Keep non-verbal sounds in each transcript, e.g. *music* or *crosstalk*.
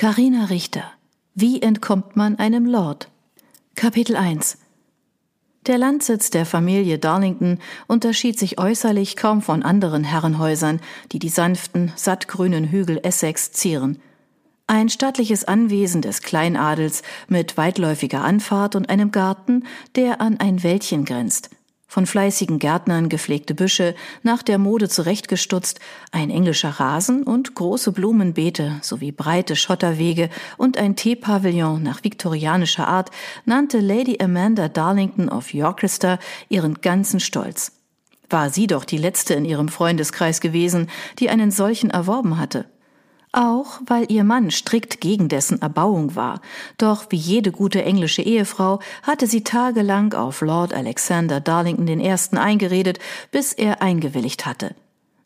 Carina Richter. Wie entkommt man einem Lord? Kapitel 1 Der Landsitz der Familie Darlington unterschied sich äußerlich kaum von anderen Herrenhäusern, die die sanften, sattgrünen Hügel Essex zieren. Ein stattliches Anwesen des Kleinadels mit weitläufiger Anfahrt und einem Garten, der an ein Wäldchen grenzt von fleißigen Gärtnern gepflegte Büsche, nach der Mode zurechtgestutzt, ein englischer Rasen und große Blumenbeete sowie breite Schotterwege und ein Teepavillon nach viktorianischer Art nannte Lady Amanda Darlington of Yorkester ihren ganzen Stolz. War sie doch die letzte in ihrem Freundeskreis gewesen, die einen solchen erworben hatte. Auch weil ihr Mann strikt gegen dessen Erbauung war. Doch wie jede gute englische Ehefrau hatte sie tagelang auf Lord Alexander Darlington I. eingeredet, bis er eingewilligt hatte.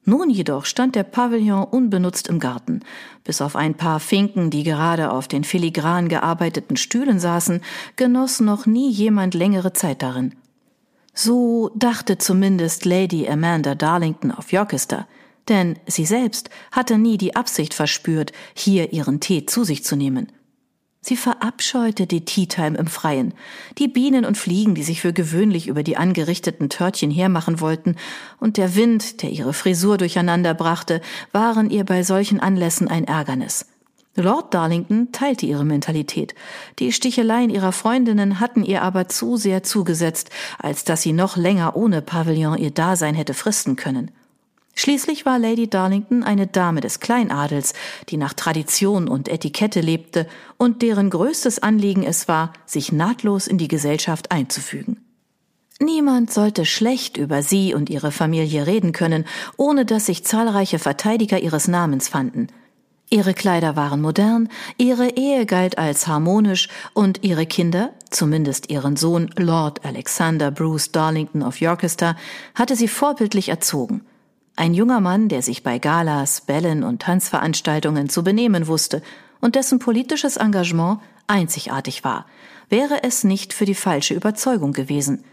Nun jedoch stand der Pavillon unbenutzt im Garten. Bis auf ein paar Finken, die gerade auf den filigran gearbeiteten Stühlen saßen, genoss noch nie jemand längere Zeit darin. So dachte zumindest Lady Amanda Darlington of Yorkester – denn sie selbst hatte nie die Absicht verspürt, hier ihren Tee zu sich zu nehmen. Sie verabscheute die Teatime im Freien, die Bienen und Fliegen, die sich für gewöhnlich über die angerichteten Törtchen hermachen wollten, und der Wind, der ihre Frisur durcheinander brachte, waren ihr bei solchen Anlässen ein Ärgernis. Lord Darlington teilte ihre Mentalität. Die Sticheleien ihrer Freundinnen hatten ihr aber zu sehr zugesetzt, als dass sie noch länger ohne Pavillon ihr Dasein hätte fristen können. Schließlich war Lady Darlington eine Dame des Kleinadels, die nach Tradition und Etikette lebte und deren größtes Anliegen es war, sich nahtlos in die Gesellschaft einzufügen. Niemand sollte schlecht über sie und ihre Familie reden können, ohne dass sich zahlreiche Verteidiger ihres Namens fanden. Ihre Kleider waren modern, ihre Ehe galt als harmonisch und ihre Kinder, zumindest ihren Sohn Lord Alexander Bruce Darlington of Yorkester, hatte sie vorbildlich erzogen – ein junger Mann, der sich bei Galas, Bällen und Tanzveranstaltungen zu benehmen wusste und dessen politisches Engagement einzigartig war, wäre es nicht für die falsche Überzeugung gewesen.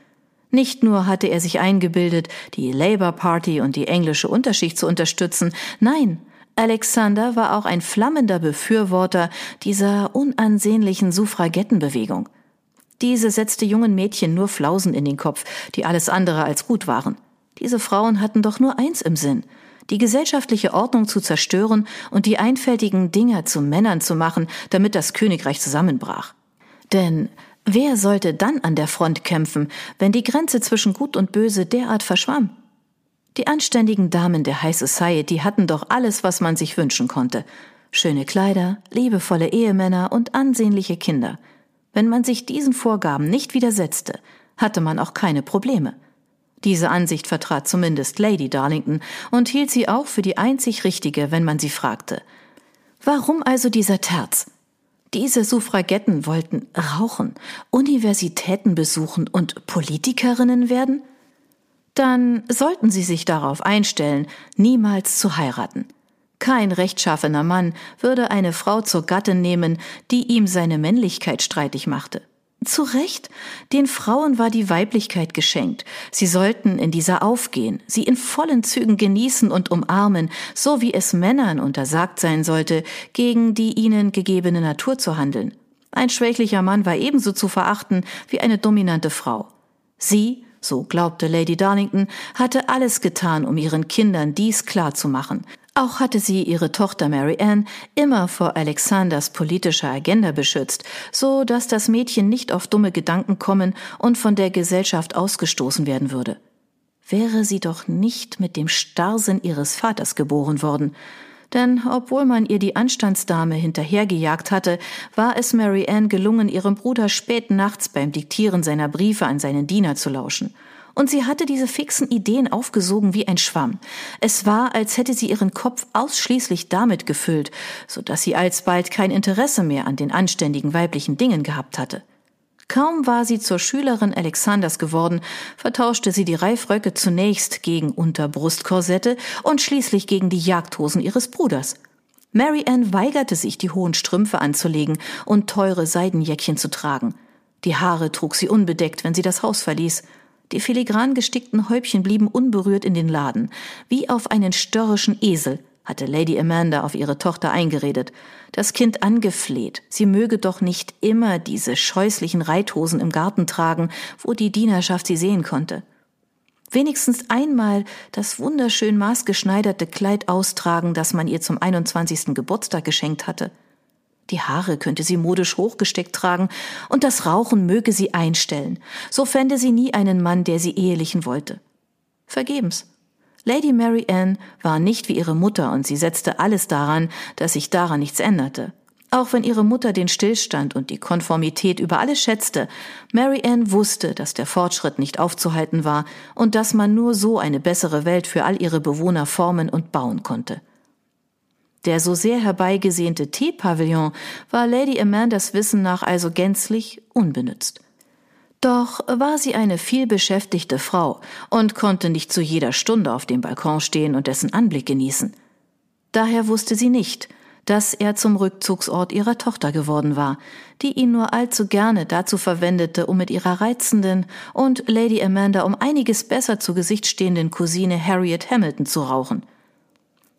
Nicht nur hatte er sich eingebildet, die Labour Party und die englische Unterschicht zu unterstützen, nein, Alexander war auch ein flammender Befürworter dieser unansehnlichen Suffragettenbewegung. Diese setzte jungen Mädchen nur Flausen in den Kopf, die alles andere als gut waren. Diese Frauen hatten doch nur eins im Sinn, die gesellschaftliche Ordnung zu zerstören und die einfältigen Dinger zu Männern zu machen, damit das Königreich zusammenbrach. Denn wer sollte dann an der Front kämpfen, wenn die Grenze zwischen Gut und Böse derart verschwamm? Die anständigen Damen der High Society hatten doch alles, was man sich wünschen konnte. Schöne Kleider, liebevolle Ehemänner und ansehnliche Kinder. Wenn man sich diesen Vorgaben nicht widersetzte, hatte man auch keine Probleme. Diese Ansicht vertrat zumindest Lady Darlington und hielt sie auch für die einzig richtige, wenn man sie fragte. Warum also dieser Terz? Diese Suffragetten wollten rauchen, Universitäten besuchen und Politikerinnen werden? Dann sollten sie sich darauf einstellen, niemals zu heiraten. Kein rechtschaffener Mann würde eine Frau zur Gattin nehmen, die ihm seine Männlichkeit streitig machte. Zu Recht, den Frauen war die Weiblichkeit geschenkt. Sie sollten in dieser aufgehen, sie in vollen Zügen genießen und umarmen, so wie es Männern untersagt sein sollte, gegen die ihnen gegebene Natur zu handeln. Ein schwächlicher Mann war ebenso zu verachten wie eine dominante Frau. Sie, so glaubte Lady Darlington, hatte alles getan, um ihren Kindern dies klar zu machen. Auch hatte sie ihre Tochter Mary Ann immer vor Alexanders politischer Agenda beschützt, so dass das Mädchen nicht auf dumme Gedanken kommen und von der Gesellschaft ausgestoßen werden würde. Wäre sie doch nicht mit dem Starrsinn ihres Vaters geboren worden. Denn obwohl man ihr die Anstandsdame hinterhergejagt hatte, war es Mary Ann gelungen, ihrem Bruder spät nachts beim Diktieren seiner Briefe an seinen Diener zu lauschen und sie hatte diese fixen Ideen aufgesogen wie ein Schwamm. Es war, als hätte sie ihren Kopf ausschließlich damit gefüllt, so dass sie alsbald kein Interesse mehr an den anständigen weiblichen Dingen gehabt hatte. Kaum war sie zur Schülerin Alexanders geworden, vertauschte sie die Reifröcke zunächst gegen Unterbrustkorsette und schließlich gegen die Jagdhosen ihres Bruders. Mary Ann weigerte sich, die hohen Strümpfe anzulegen und teure Seidenjäckchen zu tragen. Die Haare trug sie unbedeckt, wenn sie das Haus verließ. Die filigran gestickten Häubchen blieben unberührt in den Laden, wie auf einen störrischen Esel, hatte Lady Amanda auf ihre Tochter eingeredet, das Kind angefleht, sie möge doch nicht immer diese scheußlichen Reithosen im Garten tragen, wo die Dienerschaft sie sehen konnte. Wenigstens einmal das wunderschön maßgeschneiderte Kleid austragen, das man ihr zum 21. Geburtstag geschenkt hatte. Die Haare könnte sie modisch hochgesteckt tragen und das Rauchen möge sie einstellen. So fände sie nie einen Mann, der sie ehelichen wollte. Vergebens. Lady Mary Ann war nicht wie ihre Mutter und sie setzte alles daran, dass sich daran nichts änderte. Auch wenn ihre Mutter den Stillstand und die Konformität über alles schätzte, Mary Ann wusste, dass der Fortschritt nicht aufzuhalten war und dass man nur so eine bessere Welt für all ihre Bewohner formen und bauen konnte. Der so sehr herbeigesehnte Teepavillon war Lady Amandas Wissen nach also gänzlich unbenützt. Doch war sie eine vielbeschäftigte Frau und konnte nicht zu jeder Stunde auf dem Balkon stehen und dessen Anblick genießen. Daher wusste sie nicht, dass er zum Rückzugsort ihrer Tochter geworden war, die ihn nur allzu gerne dazu verwendete, um mit ihrer reizenden und Lady Amanda um einiges besser zu Gesicht stehenden Cousine Harriet Hamilton zu rauchen.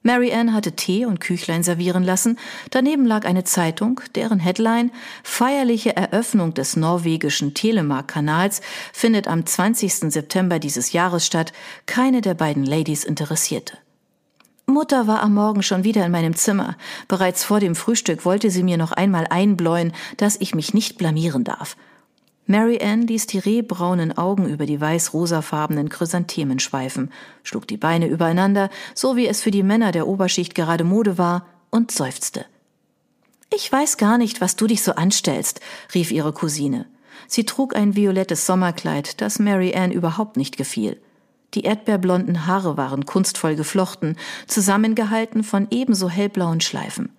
Mary Ann hatte Tee und Küchlein servieren lassen, daneben lag eine Zeitung, deren Headline Feierliche Eröffnung des norwegischen Telemark-Kanals findet am 20. September dieses Jahres statt, keine der beiden Ladies interessierte. Mutter war am Morgen schon wieder in meinem Zimmer. Bereits vor dem Frühstück wollte sie mir noch einmal einbläuen, dass ich mich nicht blamieren darf. Mary Ann ließ die rehbraunen Augen über die weiß-rosafarbenen Chrysanthemen schweifen, schlug die Beine übereinander, so wie es für die Männer der Oberschicht gerade Mode war, und seufzte. Ich weiß gar nicht, was du dich so anstellst, rief ihre Cousine. Sie trug ein violettes Sommerkleid, das Mary Ann überhaupt nicht gefiel. Die erdbeerblonden Haare waren kunstvoll geflochten, zusammengehalten von ebenso hellblauen Schleifen.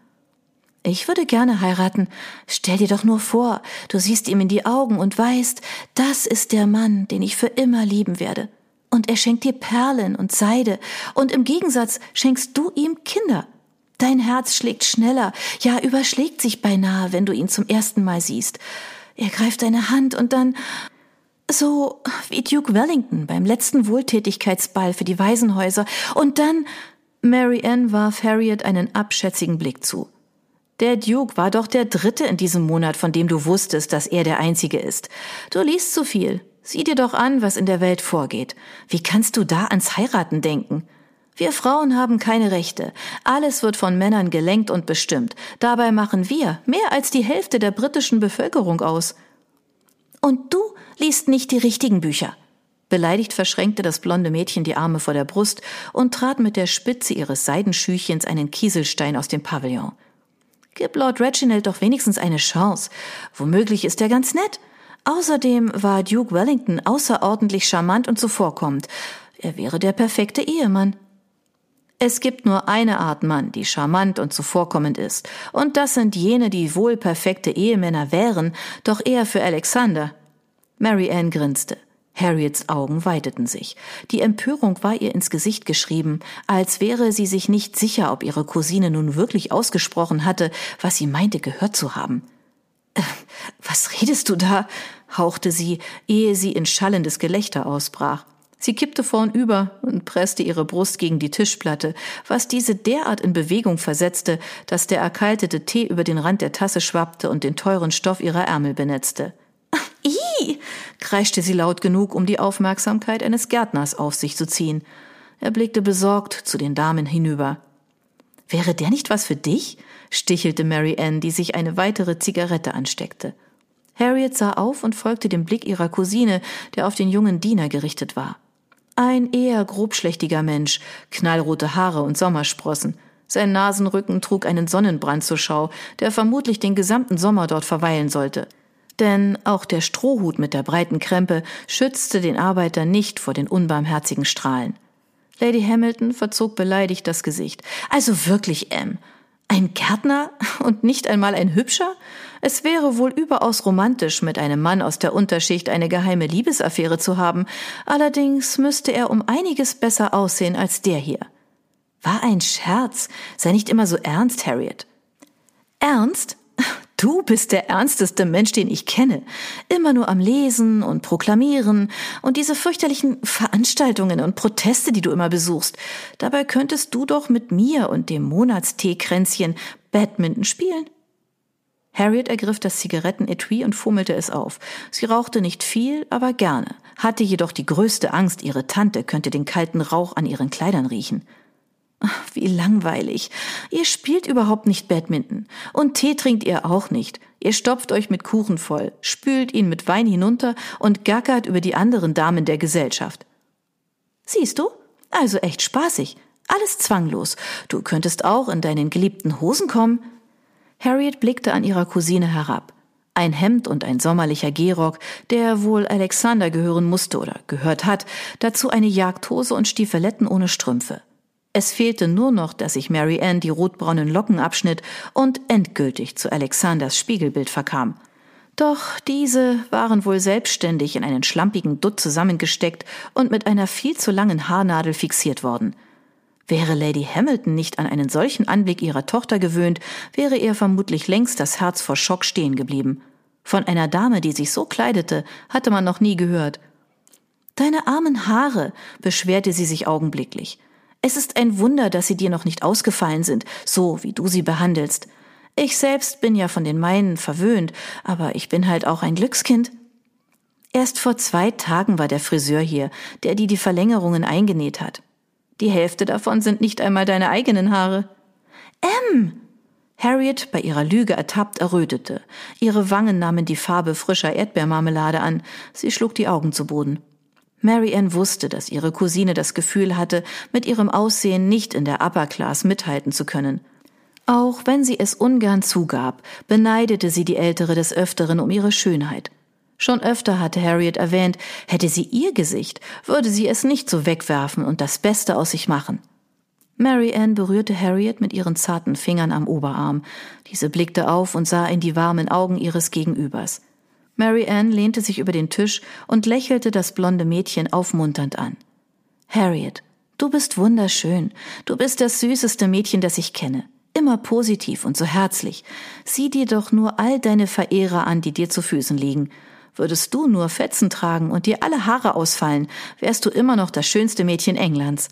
Ich würde gerne heiraten. Stell dir doch nur vor, du siehst ihm in die Augen und weißt, das ist der Mann, den ich für immer lieben werde. Und er schenkt dir Perlen und Seide, und im Gegensatz schenkst du ihm Kinder. Dein Herz schlägt schneller, ja überschlägt sich beinahe, wenn du ihn zum ersten Mal siehst. Er greift deine Hand und dann so wie Duke Wellington beim letzten Wohltätigkeitsball für die Waisenhäuser, und dann Mary Ann warf Harriet einen abschätzigen Blick zu. Der Duke war doch der Dritte in diesem Monat, von dem du wusstest, dass er der Einzige ist. Du liest zu viel. Sieh dir doch an, was in der Welt vorgeht. Wie kannst du da ans Heiraten denken? Wir Frauen haben keine Rechte. Alles wird von Männern gelenkt und bestimmt. Dabei machen wir mehr als die Hälfte der britischen Bevölkerung aus. Und du liest nicht die richtigen Bücher. Beleidigt verschränkte das blonde Mädchen die Arme vor der Brust und trat mit der Spitze ihres Seidenschüchchens einen Kieselstein aus dem Pavillon. Gib Lord Reginald doch wenigstens eine Chance. Womöglich ist er ganz nett. Außerdem war Duke Wellington außerordentlich charmant und zuvorkommend. Er wäre der perfekte Ehemann. Es gibt nur eine Art Mann, die charmant und zuvorkommend ist, und das sind jene, die wohl perfekte Ehemänner wären, doch eher für Alexander. Mary Ann grinste. Harriets Augen weiteten sich. Die Empörung war ihr ins Gesicht geschrieben, als wäre sie sich nicht sicher, ob ihre Cousine nun wirklich ausgesprochen hatte, was sie meinte gehört zu haben. Äh, was redest du da? hauchte sie, ehe sie in schallendes Gelächter ausbrach. Sie kippte vornüber und presste ihre Brust gegen die Tischplatte, was diese derart in Bewegung versetzte, dass der erkaltete Tee über den Rand der Tasse schwappte und den teuren Stoff ihrer Ärmel benetzte. Ih! kreischte sie laut genug, um die Aufmerksamkeit eines Gärtners auf sich zu ziehen. Er blickte besorgt zu den Damen hinüber. Wäre der nicht was für dich? stichelte Mary Ann, die sich eine weitere Zigarette ansteckte. Harriet sah auf und folgte dem Blick ihrer Cousine, der auf den jungen Diener gerichtet war. Ein eher grobschlächtiger Mensch, knallrote Haare und Sommersprossen. Sein Nasenrücken trug einen Sonnenbrand zur Schau, der vermutlich den gesamten Sommer dort verweilen sollte denn auch der Strohhut mit der breiten Krempe schützte den Arbeiter nicht vor den unbarmherzigen Strahlen. Lady Hamilton verzog beleidigt das Gesicht. Also wirklich, M. Ein Gärtner *laughs* und nicht einmal ein hübscher? Es wäre wohl überaus romantisch, mit einem Mann aus der Unterschicht eine geheime Liebesaffäre zu haben, allerdings müsste er um einiges besser aussehen als der hier. War ein Scherz, sei nicht immer so ernst, Harriet. Ernst? Du bist der ernsteste Mensch, den ich kenne. Immer nur am Lesen und Proklamieren und diese fürchterlichen Veranstaltungen und Proteste, die du immer besuchst. Dabei könntest du doch mit mir und dem Monatsteekränzchen Badminton spielen. Harriet ergriff das Zigarettenetui und fummelte es auf. Sie rauchte nicht viel, aber gerne, hatte jedoch die größte Angst, ihre Tante könnte den kalten Rauch an ihren Kleidern riechen. Wie langweilig. Ihr spielt überhaupt nicht Badminton. Und Tee trinkt ihr auch nicht. Ihr stopft euch mit Kuchen voll, spült ihn mit Wein hinunter und gackert über die anderen Damen der Gesellschaft. Siehst du? Also echt spaßig. Alles zwanglos. Du könntest auch in deinen geliebten Hosen kommen. Harriet blickte an ihrer Cousine herab. Ein Hemd und ein sommerlicher Gehrock, der wohl Alexander gehören musste oder gehört hat, dazu eine Jagdhose und Stiefeletten ohne Strümpfe. Es fehlte nur noch, dass sich Mary Ann die rotbraunen Locken abschnitt und endgültig zu Alexanders Spiegelbild verkam. Doch diese waren wohl selbstständig in einen schlampigen Dutt zusammengesteckt und mit einer viel zu langen Haarnadel fixiert worden. Wäre Lady Hamilton nicht an einen solchen Anblick ihrer Tochter gewöhnt, wäre ihr vermutlich längst das Herz vor Schock stehen geblieben. Von einer Dame, die sich so kleidete, hatte man noch nie gehört. Deine armen Haare, beschwerte sie sich augenblicklich. Es ist ein Wunder, dass sie dir noch nicht ausgefallen sind, so wie du sie behandelst. Ich selbst bin ja von den meinen verwöhnt, aber ich bin halt auch ein Glückskind. Erst vor zwei Tagen war der Friseur hier, der dir die Verlängerungen eingenäht hat. Die Hälfte davon sind nicht einmal deine eigenen Haare. M. Harriet, bei ihrer Lüge ertappt, errötete. Ihre Wangen nahmen die Farbe frischer Erdbeermarmelade an. Sie schlug die Augen zu Boden. Mary Ann wusste, dass ihre Cousine das Gefühl hatte, mit ihrem Aussehen nicht in der Upper Class mithalten zu können. Auch wenn sie es ungern zugab, beneidete sie die Ältere des Öfteren um ihre Schönheit. Schon öfter hatte Harriet erwähnt, hätte sie ihr Gesicht, würde sie es nicht so wegwerfen und das Beste aus sich machen. Mary Ann berührte Harriet mit ihren zarten Fingern am Oberarm. Diese blickte auf und sah in die warmen Augen ihres Gegenübers. Mary Ann lehnte sich über den Tisch und lächelte das blonde Mädchen aufmunternd an. Harriet, du bist wunderschön. Du bist das süßeste Mädchen, das ich kenne. Immer positiv und so herzlich. Sieh dir doch nur all deine Verehrer an, die dir zu Füßen liegen. Würdest du nur Fetzen tragen und dir alle Haare ausfallen, wärst du immer noch das schönste Mädchen Englands.